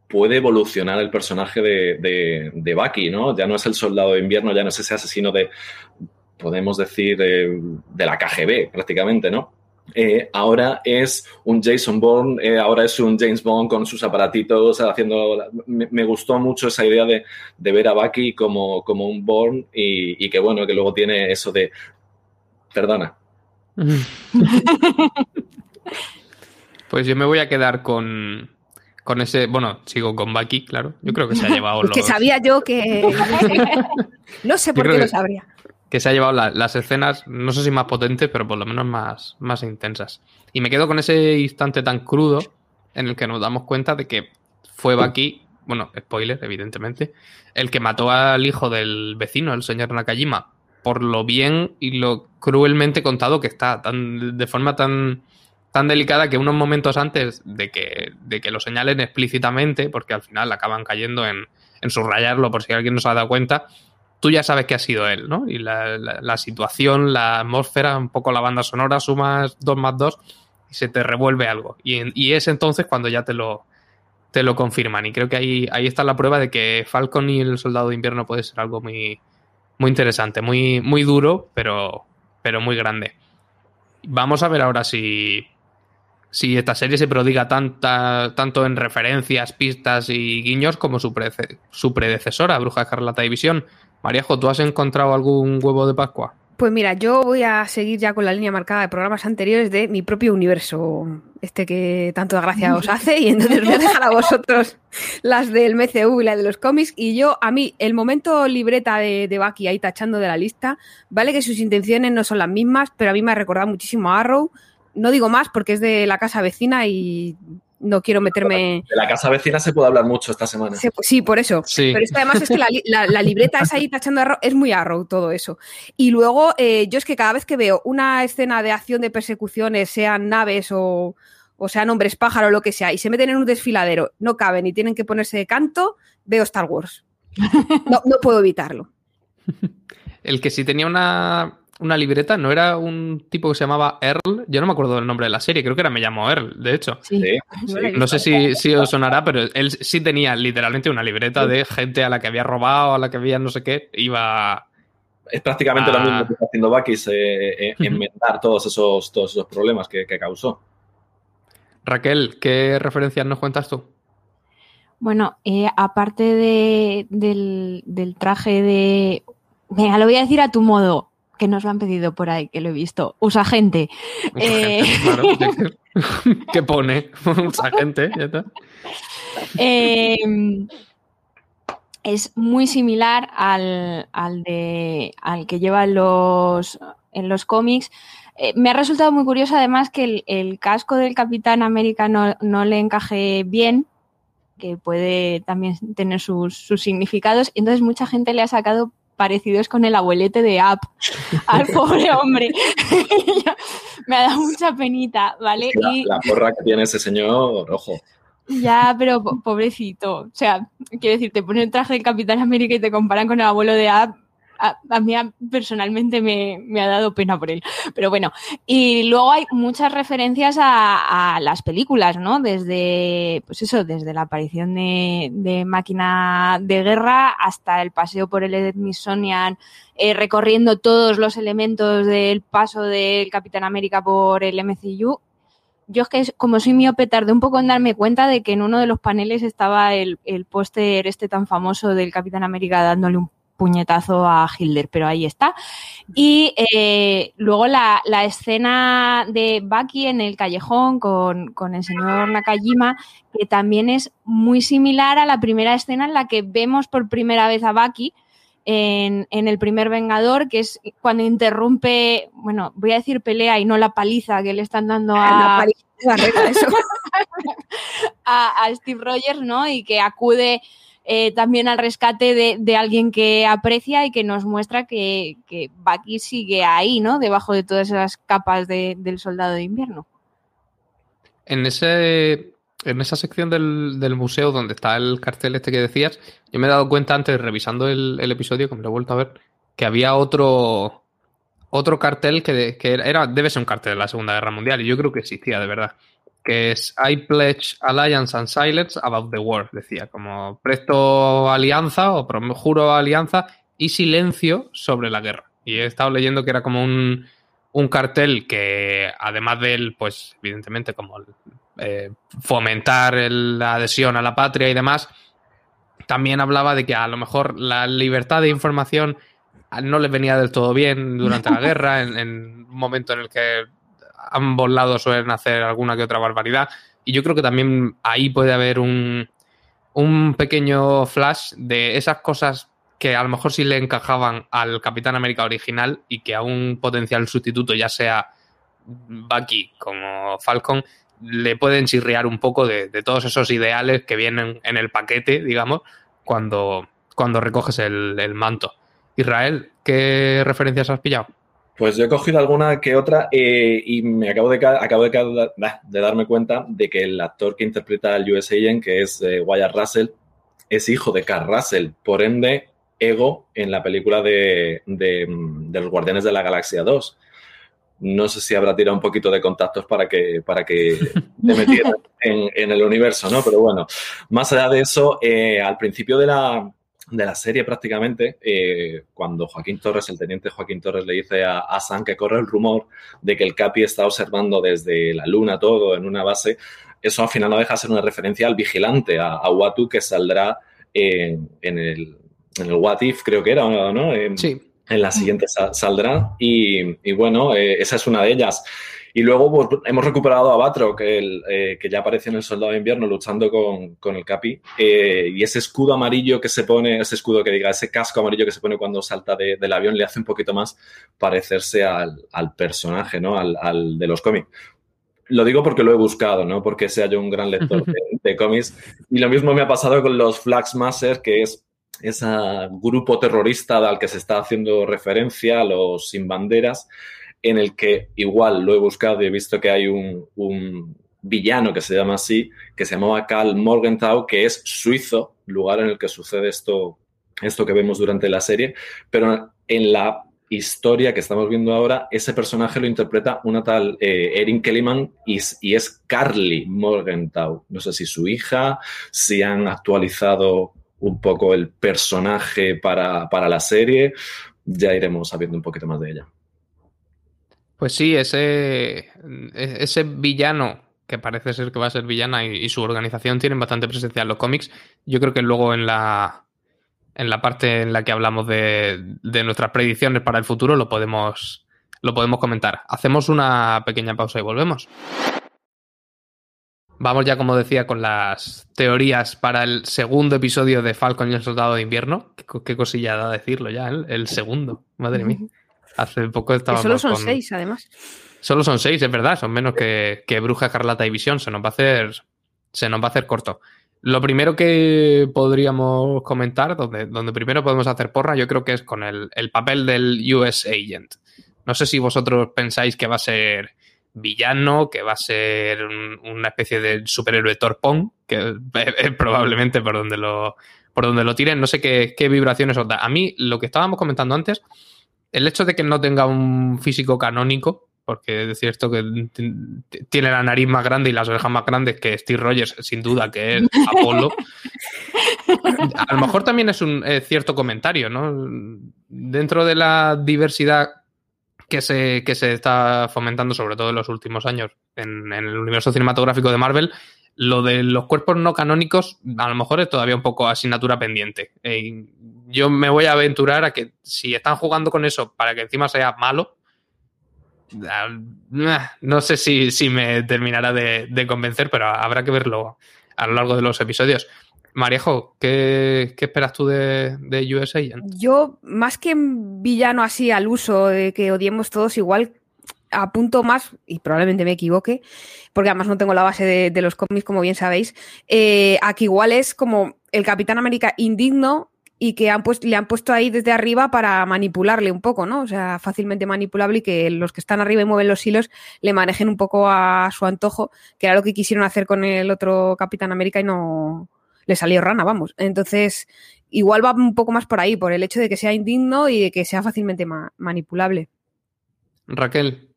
[SPEAKER 5] puede evolucionar el personaje de, de, de, Bucky, ¿no? Ya no es el soldado de invierno, ya no es ese asesino de, podemos decir, eh, de la KGB prácticamente, ¿no? Eh, ahora es un Jason Bourne, eh, ahora es un James Bond con sus aparatitos haciendo... Me, me gustó mucho esa idea de, de, ver a Bucky como, como un Bourne y, y, que bueno, que luego tiene eso de... Perdona.
[SPEAKER 2] pues yo me voy a quedar con, con ese, bueno, sigo con Bucky, claro. Yo creo que se ha llevado
[SPEAKER 3] los... que sabía yo que... no sé por qué lo sabría
[SPEAKER 2] que se ha llevado la, las escenas, no sé si más potentes, pero por lo menos más, más intensas. Y me quedo con ese instante tan crudo en el que nos damos cuenta de que fue Baki, bueno, spoiler, evidentemente, el que mató al hijo del vecino, el señor Nakajima, por lo bien y lo cruelmente contado que está, tan, de forma tan, tan delicada que unos momentos antes de que, de que lo señalen explícitamente, porque al final acaban cayendo en, en subrayarlo por si alguien no se ha dado cuenta, tú ya sabes que ha sido él, ¿no? Y la, la, situación, la atmósfera, un poco la banda sonora, sumas dos más dos y se te revuelve algo. Y, y, es entonces cuando ya te lo, te lo confirman. Y creo que ahí, ahí está la prueba de que Falcon y el Soldado de Invierno puede ser algo muy, muy interesante, muy, muy duro, pero, pero muy grande. Vamos a ver ahora si, si esta serie se prodiga tanta, tanto en referencias, pistas y guiños como su, prece, su predecesora, Bruja Escarlata División. Mariajo, ¿tú has encontrado algún huevo de Pascua?
[SPEAKER 3] Pues mira, yo voy a seguir ya con la línea marcada de programas anteriores de mi propio universo, este que tanto gracia os hace, y entonces voy a dejar a vosotros las del MCU y la de los cómics, y yo, a mí, el momento libreta de, de Bucky ahí tachando de la lista, vale que sus intenciones no son las mismas, pero a mí me ha recordado muchísimo a Arrow, no digo más porque es de la casa vecina y no quiero meterme.
[SPEAKER 5] De la casa vecina se puede hablar mucho esta semana.
[SPEAKER 3] Sí, sí por eso. Sí. Pero es que además es que la, la, la libreta es ahí tachando arrow, es muy arrow todo eso. Y luego, eh, yo es que cada vez que veo una escena de acción de persecuciones, sean naves o, o sean hombres pájaro o lo que sea, y se meten en un desfiladero, no caben y tienen que ponerse de canto, veo Star Wars. No, no puedo evitarlo.
[SPEAKER 2] El que sí tenía una, una libreta, ¿no era un tipo que se llamaba Earl? Yo no me acuerdo del nombre de la serie, creo que era Me llamo Earl, de hecho.
[SPEAKER 3] Sí.
[SPEAKER 5] Sí.
[SPEAKER 2] No sé si, si, os sonará, pero él sí tenía literalmente una libreta de gente a la que había robado, a la que había no sé qué, iba...
[SPEAKER 5] Es prácticamente
[SPEAKER 2] Ah.
[SPEAKER 5] lo mismo que está haciendo Bakis, eh, eh, enmendar todos esos, todos esos problemas que, que causó.
[SPEAKER 2] Raquel, ¿qué referencias nos cuentas tú?
[SPEAKER 4] Bueno, eh, aparte de, del, del traje de... Venga, lo voy a decir a tu modo, que nos lo han pedido por ahí, que lo he visto. Usa gente. Eh...
[SPEAKER 2] Claro, ¿qué pone? Usa gente, ya está.
[SPEAKER 4] Eh, es muy similar al, al, de, al que lleva en los, en los cómics. Eh, me ha resultado muy curioso además que el, el casco del Capitán América no, no, le encaje bien, que puede también tener sus, sus significados. Entonces mucha gente le ha sacado parecidos con el abuelete de App al pobre hombre. me ha dado mucha penita, ¿vale?
[SPEAKER 5] La, y... la porra que tiene ese señor, ojo.
[SPEAKER 4] Ya, pero pobrecito. O sea, quiero decir, te ponen el traje del Capitán América y te comparan con el abuelo de App. A, mí personalmente me, ha dado pena por él. Pero bueno, y luego hay muchas referencias a, las películas, ¿no? Desde, pues eso, desde la aparición de, máquina de guerra hasta el paseo por el Smithsonian, eh, recorriendo todos los elementos del paso del Capitán América por el MCU. Yo es que como soy miope tardé un poco en darme cuenta de que en uno de los paneles estaba el, el póster este tan famoso del Capitán América dándole un puñetazo a Hilder, pero ahí está. Y eh, luego la, la, escena de Bucky en el callejón con, con, el señor Nakajima, que también es muy similar a la primera escena en la que vemos por primera vez a Bucky. En, en, el primer Vengador, que es cuando interrumpe, bueno, voy a decir pelea y no la paliza que le están dando a, a, a Steve Rogers, ¿no? Y que acude eh, también al rescate de, de, alguien que aprecia y que nos muestra que, que Bucky sigue ahí, ¿no? Debajo de todas esas capas de, del soldado de invierno.
[SPEAKER 2] En ese. En esa sección del, del, museo donde está el cartel este que decías, yo me he dado cuenta antes, revisando el, episodio, que me lo he vuelto a ver, que había otro otro cartel que, que era, debe ser un cartel de la Segunda Guerra Mundial, y yo creo que existía de verdad, que es I pledge alliance and silence about the war, decía, como presto alianza o juro alianza y silencio sobre la guerra. Y he estado leyendo que era como un, un cartel que, además de él, pues evidentemente como eh, fomentar la adhesión a la patria y demás, también hablaba de que a lo mejor la libertad de información no les venía del todo bien durante la guerra, en, en un momento en el que ambos lados suelen hacer alguna que otra barbaridad. Y yo creo que también ahí puede haber un, un pequeño flash de esas cosas que a lo mejor sí le encajaban al Capitán América original y que a un potencial sustituto, ya sea Bucky como Falcon, le pueden chirriar un poco de, todos esos ideales que vienen en el paquete, digamos, cuando, cuando recoges el, el manto. Israel, ¿qué referencias has pillado?
[SPEAKER 5] Pues yo he cogido alguna que otra eh, y me acabo, de, acabo de, de, darme cuenta de que el actor que interpreta al US Agent, que es eh, Wyatt Russell, es hijo de Carl Russell. Por ende, Ego en la película de, los Guardianes de la Galaxia 2. No sé si habrá tirado un poquito de contactos para que, para que te metieran en, el universo, ¿no? Pero bueno, más allá de eso, eh, al principio de la, de la serie prácticamente, eh, cuando Joaquín Torres, el teniente Joaquín Torres, le dice a, a Sam que corre el rumor de que el Capi está observando desde la luna todo en una base, eso al final no deja de ser una referencia al vigilante, a, a Watu, que saldrá en, el, en el What If, creo que era, ¿no?
[SPEAKER 2] sí.
[SPEAKER 5] En la siguiente saldrá. Y, bueno, eh, esa es una de ellas. Y luego pues, hemos recuperado a Batro, que, el, eh, que ya apareció en el Soldado de Invierno luchando con, el Capi. Eh, y ese escudo amarillo que se pone, ese escudo que diga, ese casco amarillo que se pone cuando salta del avión, le hace un poquito más parecerse al, personaje, ¿no? Al, de los cómics. Lo digo porque lo he buscado, no porque sea yo un gran lector de, cómics. Y lo mismo me ha pasado con los Flagsmasters, que es ese grupo terrorista al que se está haciendo referencia, los sin banderas, en el que igual lo he buscado y he visto que hay un, villano que se llama así, que se llamaba Karl Morgenthau, que es suizo, lugar en el que sucede esto, esto que vemos durante la serie, pero en la historia que estamos viendo ahora, ese personaje lo interpreta una tal eh, Erin Kellyman y, y, es Carly Morgenthau. No sé si su hija, si han actualizado un poco el personaje para, para la serie, ya iremos sabiendo un poquito más de ella.
[SPEAKER 2] Pues sí, ese, e, ese villano que parece ser que va a ser villana y, su organización tienen bastante presencia en los cómics. Yo creo que luego en la, en la parte en la que hablamos de, de nuestras predicciones para el futuro lo podemos, lo podemos comentar. Hacemos una pequeña pausa y volvemos. Vamos ya, como decía, con las teorías para el segundo episodio de Falcon y el Soldado de Invierno. Qué, cosilla da decirlo ya, el segundo. Madre mía. Hace poco estaba.
[SPEAKER 3] Solo son seis, además.
[SPEAKER 2] Solo son seis, es verdad. Son menos que, Bruja, Carlata y Visión. Se nos va a hacer. Se nos va a hacer corto. Lo primero que podríamos comentar, donde, donde primero podemos hacer porra, yo creo que es con el, papel del US Agent. No sé si vosotros pensáis que va a ser villano, que va a ser una especie de superhéroe torpón, que es, probablemente por donde lo, por donde lo tiren. No sé qué, qué vibraciones os da. A mí, lo que estábamos comentando antes, el hecho de que no tenga un físico canónico, porque es cierto que tiene la nariz más grande y las orejas más grandes que Steve Rogers, sin duda que es Apolo. A lo mejor también es un cierto comentario, ¿no? Dentro de la diversidad que se, que se está fomentando, sobre todo en los últimos años, en, el universo cinematográfico de Marvel, lo de los cuerpos no canónicos a lo mejor es todavía un poco asignatura pendiente. Eh, yo me voy a aventurar a que si están jugando con eso para que encima sea malo, no sé si, me terminará de, convencer, pero habrá que verlo a lo largo de los episodios. Marejo, ¿qué, esperas tú de, de USA?
[SPEAKER 3] Yo, más que villano así al uso de que odiemos todos, igual apunto más, y probablemente me equivoque, porque además no tengo la base de, los cómics, como bien sabéis, eh, a que igual es como el Capitán América indigno y que han le han puesto ahí desde arriba para manipularle un poco, ¿no? O sea, fácilmente manipulable y que los que están arriba y mueven los hilos le manejen un poco a su antojo, que era lo que quisieron hacer con el otro Capitán América y no le salió rana, vamos. Entonces, igual va un poco más por ahí, por el hecho de que sea indigno y de que sea fácilmente manipulable.
[SPEAKER 2] Raquel.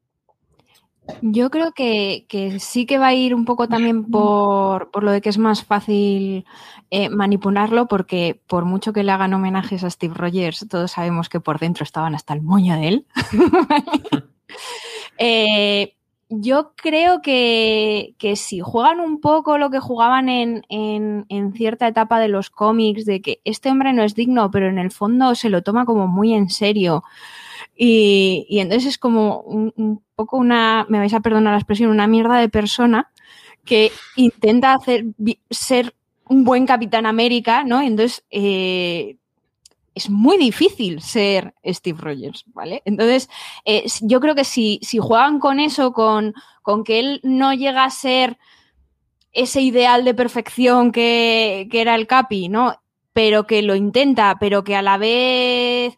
[SPEAKER 4] Yo creo que, sí que va a ir un poco también por, lo de que es más fácil eh, manipularlo, porque por mucho que le hagan homenajes a Steve Rogers, todos sabemos que por dentro estaban hasta el moño de él. eh, yo creo que, si juegan un poco lo que jugaban en, en, cierta etapa de los cómics, de que este hombre no es digno, pero en el fondo se lo toma como muy en serio. Y, entonces es como un, poco una, me vais a perdonar la expresión, una mierda de persona que intenta hacer ser un buen Capitán América, ¿no? entonces eh, es muy difícil ser Steve Rogers, ¿vale? Entonces, eh, yo creo que si, si juegan con eso, con, con, que él no llega a ser ese ideal de perfección que, que, era el Capi, ¿no? Pero que lo intenta, pero que a la vez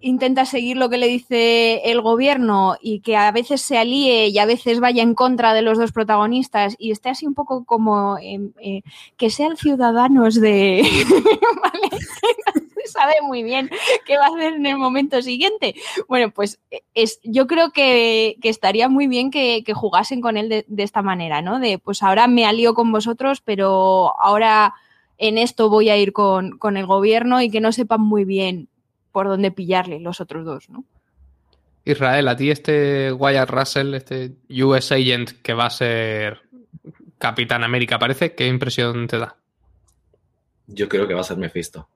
[SPEAKER 4] intenta seguir lo que le dice el gobierno y que a veces se alíe y a veces vaya en contra de los dos protagonistas y esté así un poco como eh, que sean ciudadanos de... ¿vale? sabe muy bien qué va a hacer en el momento siguiente. Bueno, pues es, yo creo que, estaría muy bien que, jugasen con él de, esta manera, ¿no? De pues ahora me alío con vosotros, pero ahora en esto voy a ir con, con el gobierno y que no sepan muy bien por dónde pillarle los otros dos, ¿no?
[SPEAKER 2] Israel, a ti este Wyatt Russell, este US Agent que va a ser Capitán América, ¿parece? ¿Qué impresión te da?
[SPEAKER 5] Yo creo que va a ser Mephisto.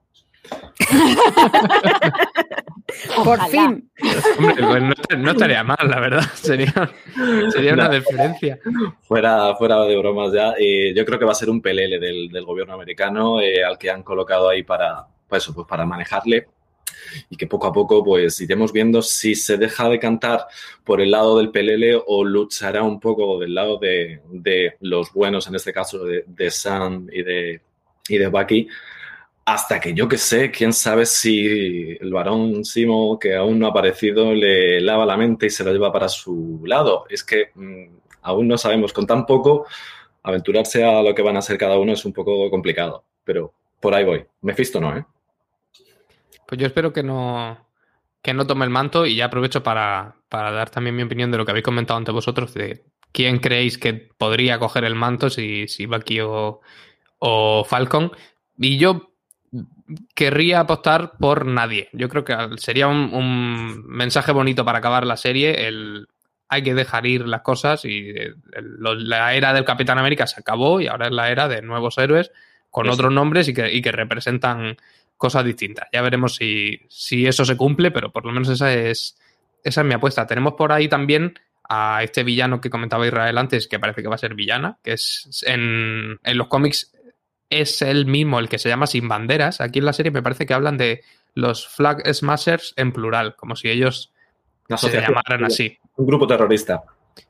[SPEAKER 3] Por fin.
[SPEAKER 2] Pues no, estaría mal, la verdad. Sería, una diferencia.
[SPEAKER 5] Fuera, fuera de bromas ya. Eh, yo creo que va a ser un pelele del, gobierno americano eh, al que han colocado ahí para, pues pues para manejarle y que poco a poco pues iremos viendo si se deja de cantar por el lado del pelele o luchará un poco del lado de, los buenos, en este caso de, Sam y de, y de Bucky, hasta que yo que sé, quién sabe si el varón Simo, que aún no ha aparecido, le lava la mente y se lo lleva para su lado. Es que mm, aún no sabemos, con tan poco, aventurarse a lo que van a ser cada uno es un poco complicado. Pero por ahí voy. Mephisto no, ¿eh?
[SPEAKER 2] Pues yo espero que no, que no tome el manto y ya aprovecho para, dar también mi opinión de lo que habéis comentado ante vosotros, de quién creéis que podría coger el manto, si, si Bucky o, o Falcon. Y yo querría apostar por nadie. Yo creo que sería un, mensaje bonito para acabar la serie. El, hay que dejar ir las cosas y la era del Capitán América se acabó y ahora es la era de nuevos héroes con otros nombres y que, y que representan cosas distintas. Ya veremos si, si, eso se cumple, pero por lo menos esa es, esa es mi apuesta. Tenemos por ahí también a este villano que comentaba Israel antes, que parece que va a ser villana, que es en, en los cómics es el mismo, el que se llama Sin Banderas. Aquí en la serie me parece que hablan de los Flag Smashers en plural, como si ellos se llamaran así.
[SPEAKER 5] Un grupo terrorista.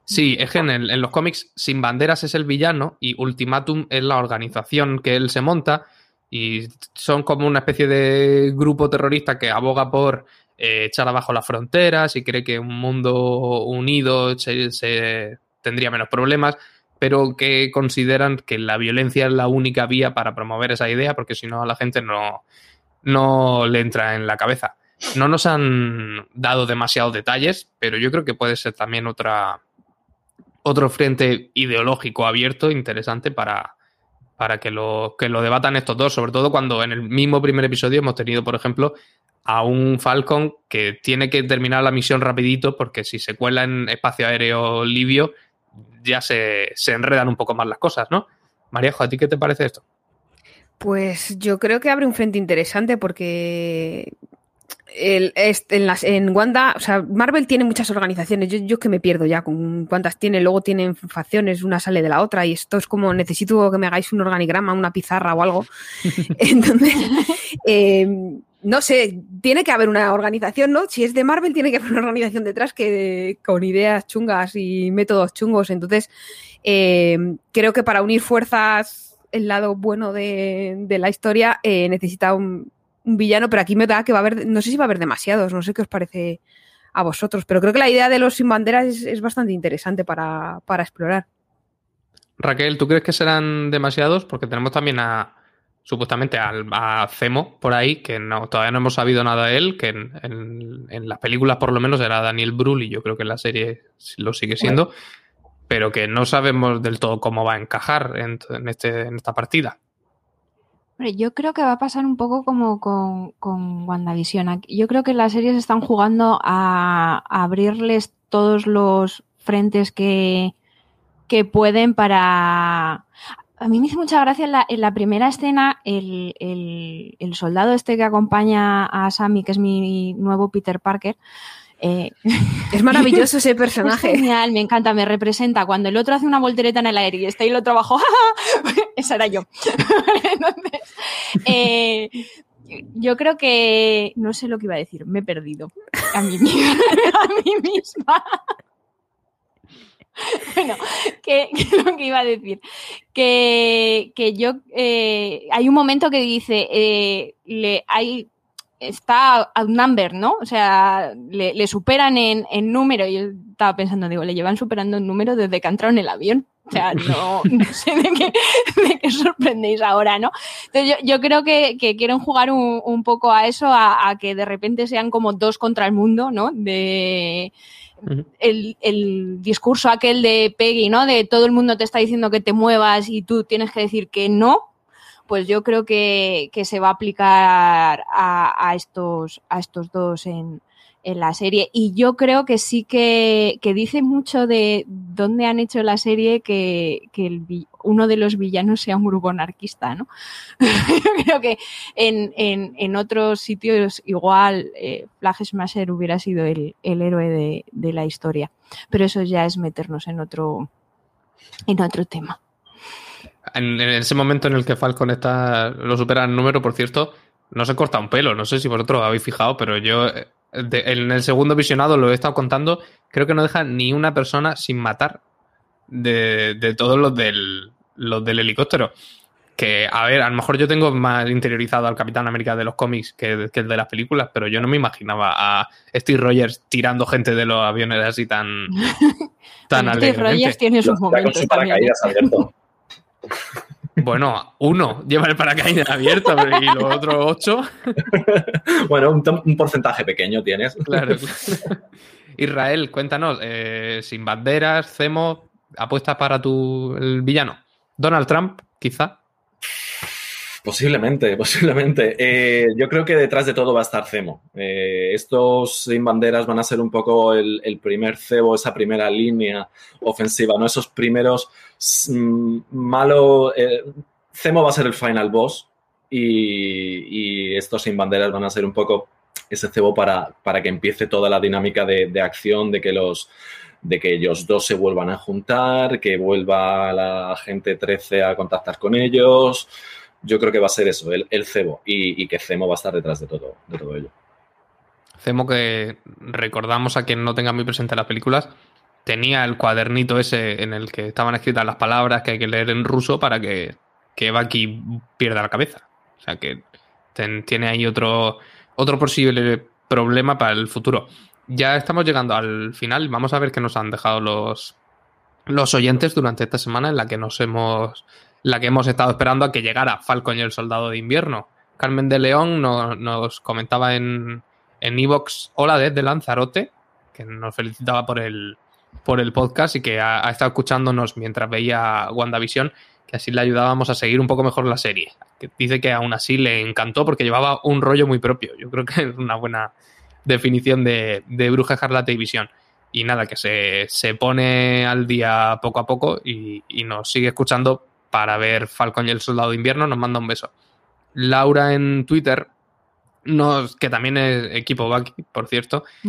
[SPEAKER 2] Sí, es que en, en, los cómics Sin Banderas es el villano y Ultimatum es la organización que él se monta y son como una especie de grupo terrorista que aboga por eh, echar abajo las fronteras y cree que un mundo unido se, tendría menos problemas, pero que consideran que la violencia es la única vía para promover esa idea, porque si no a la gente no, no le entra en la cabeza. No nos han dado demasiados detalles, pero yo creo que puede ser también otra, otro frente ideológico abierto interesante para, para que lo, que lo debatan estos dos, sobre todo cuando en el mismo primer episodio hemos tenido, por ejemplo, a un Falcon que tiene que terminar la misión rapidito porque si se cuela en espacio aéreo libio ya se, se enredan un poco más las cosas, ¿no? Maríajo, ¿a ti qué te parece esto?
[SPEAKER 3] Pues yo creo que abre un frente interesante porque el, en, las, en Wanda, o sea, Marvel tiene muchas organizaciones. Yo, yo que me pierdo ya con cuántas tiene. Luego tienen facciones, una sale de la otra. Y esto es como necesito que me hagáis un organigrama, una pizarra o algo. Entonces, em, no sé, tiene que haber una organización, ¿no? Si es de Marvel, tiene que haber una organización detrás que con ideas chungas y métodos chungos. Entonces, em, creo que para unir fuerzas, el lado bueno de, de la historia eh, necesita un un villano, pero aquí me da que va a haber, no sé si va a haber demasiados, no sé qué os parece a vosotros, pero creo que la idea de los sin banderas es, bastante interesante para, explorar.
[SPEAKER 2] Raquel, ¿tú crees que serán demasiados? Porque tenemos también a, supuestamente al, a Zemo por ahí, que no, todavía no hemos sabido nada de él, que en, las películas por lo menos era Daniel Brühl y yo creo que en la serie lo sigue siendo, pero que no sabemos del todo cómo va a encajar en, este, en esta partida.
[SPEAKER 4] Yo creo que va a pasar un poco como con, con WandaVision. Yo creo que las series están jugando a, abrirles todos los frentes que, que pueden para a mí me hizo mucha gracia en la, primera escena el, soldado este que acompaña a Sammy, que es mi nuevo Peter Parker.
[SPEAKER 3] Eh, es maravilloso ese personaje.
[SPEAKER 4] Es genial, me encanta, me representa. Cuando el otro hace una voltereta en el aire y está ahí el otro abajo, esa era yo. Entonces, eh, yo creo que no sé lo que iba a decir, me he perdido a mí, a mí misma. bueno, que, lo que iba a decir, que, yo, eh, hay un momento que dice, le, hay, está outnumber, ¿no? O sea, le, superan en, número. Yo estaba pensando, digo, le llevan superando en número desde que entraron en el avión. O sea, no, sé de qué, de sorprendéis ahora, ¿no? Entonces yo, creo que, quieren jugar un, poco a eso, a, a, que de repente sean como dos contra el mundo, ¿no? De el, discurso aquel de Peggy, ¿no? De todo el mundo te está diciendo que te muevas y tú tienes que decir que no, pues yo creo que, se va a aplicar a, estos, a estos dos en, en la serie. Y yo creo que sí que, dice mucho de dónde han hecho la serie que, uno de los villanos sea un grupo anarquista, ¿no? yo creo que en, otros sitios igual eh, Flag Smasher hubiera sido el, héroe de, la historia. Pero eso ya es meternos en otro, en otro tema.
[SPEAKER 2] En, ese momento en el que Falcon está, lo supera en número, por cierto, no se corta un pelo. No sé si vosotros habéis fijado, pero yo eh, en el segundo visionado lo he estado contando, creo que no deja ni una persona sin matar de, todos los del, los del helicóptero. Que, a ver, a lo mejor yo tengo más interiorizado al Capitán América de los cómics que, el de las películas, pero yo no me imaginaba a Steve Rogers tirando gente de los aviones así tan,
[SPEAKER 4] tan Steve Rogers tiene sus momentos también.
[SPEAKER 2] Bueno, uno lleva el paracaídas abierto y los otros ocho.
[SPEAKER 5] bueno, un, porcentaje pequeño tienes.
[SPEAKER 2] Claro. Israel, cuéntanos, eh, sin banderas, Cemo, apuestas para tu el villano. Donald Trump, quizá.
[SPEAKER 5] Posiblemente, posiblemente. Eh, yo creo que detrás de todo va a estar Cemo. Eh, estos sin banderas van a ser un poco el, primer cebo, esa primera línea ofensiva, ¿no? Esos primeros mm, malos. Eh, Cemo va a ser el final boss y, estos sin banderas van a ser un poco ese cebo para, para que empiece toda la dinámica de, de acción, de que los de que ellos dos se vuelvan a juntar, que vuelva la gente 13 a contactar con ellos yo creo que va a ser eso, el, el cebo, y, que Cemo va a estar detrás de todo, de todo ello.
[SPEAKER 2] Cemo que recordamos a quien no tenga muy presente las películas, tenía el cuadernito ese en el que estaban escritas las palabras que hay que leer en ruso para que, que Baki pierda la cabeza. O sea que tiene ahí otro, otro posible problema para el futuro. Ya estamos llegando al final. Vamos a ver qué nos han dejado los, los oyentes durante esta semana en la que nos hemos la que hemos estado esperando a que llegara Falcon y el Soldado de Invierno. Carmen de León nos, comentaba en Evox, hola desde Lanzarote, que nos felicitaba por el, por el podcast y que ha, estado escuchándonos mientras veía WandaVision, que así le ayudábamos a seguir un poco mejor la serie. Que dice que aún así le encantó porque llevaba un rollo muy propio. Yo creo que es una buena definición de, de Bruja Escarlata y Visión. Y nada, que se, pone al día poco a poco y, y nos sigue escuchando para ver Falcon y el Soldado de Invierno, nos manda un beso. Laura en Twitter, nos, que también es equipo Bucky, por cierto,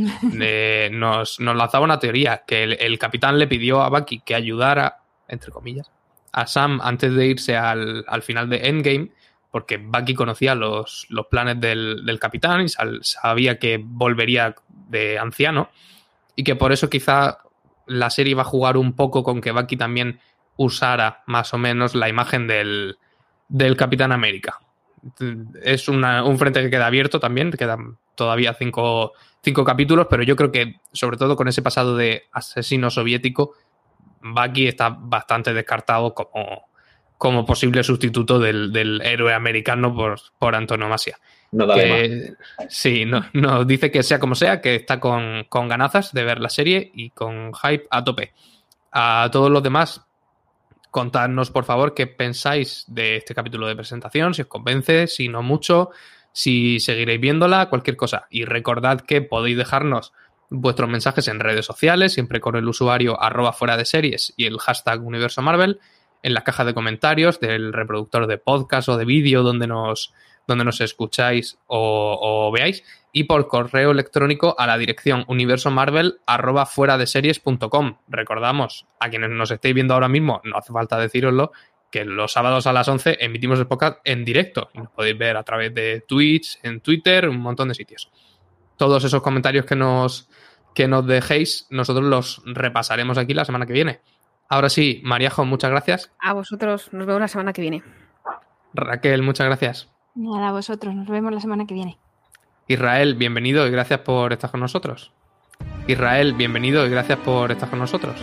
[SPEAKER 2] nos, lanzaba una teoría que el, capitán le pidió a Bucky que ayudara, entre comillas, a Sam antes de irse al, final de Endgame, porque Bucky conocía los, los planes del, del, capitán y sabía que volvería de anciano, y que por eso quizá la serie va a jugar un poco con que Bucky también usara más o menos la imagen del, Capitán América. Es un frente que queda abierto también, quedan todavía cinco, capítulos, pero yo creo que sobre todo con ese pasado de asesino soviético, Bucky está bastante descartado como, como posible sustituto del, héroe americano por, por antonomasia.
[SPEAKER 5] No
[SPEAKER 2] sí, no, no, dice que sea como sea, que está con, con ganazas de ver la serie y con hype a tope. A todos los demás, contadnos por favor qué pensáis de este capítulo de presentación, si os convence, si no mucho, si seguiréis viéndola, cualquier cosa. Y recordad que podéis dejarnos vuestros mensajes en redes sociales, siempre con el usuario arroba fuera de series y el hashtag universo Marvel, en la caja de comentarios del reproductor de podcast o de vídeo donde nos, donde nos escucháis o, veáis, y por correo electrónico a la dirección universomarvel arroba fuera de series.com. Recordamos, a quienes nos estéis viendo ahora mismo, no hace falta deciroslo, que los sábados a las 11 emitimos el podcast en directo y nos podéis ver a través de Twitch, en Twitter, un montón de sitios. Todos esos comentarios que nos, que nos dejéis, nosotros los repasaremos aquí la semana que viene. Ahora sí, Mariajo, muchas gracias.
[SPEAKER 3] A vosotros, nos vemos la semana que viene.
[SPEAKER 2] Raquel, muchas gracias.
[SPEAKER 4] Nada, vosotros, nos vemos la semana que viene.
[SPEAKER 2] Israel, bienvenido y gracias por estar con nosotros. Israel, bienvenido y gracias por estar con nosotros.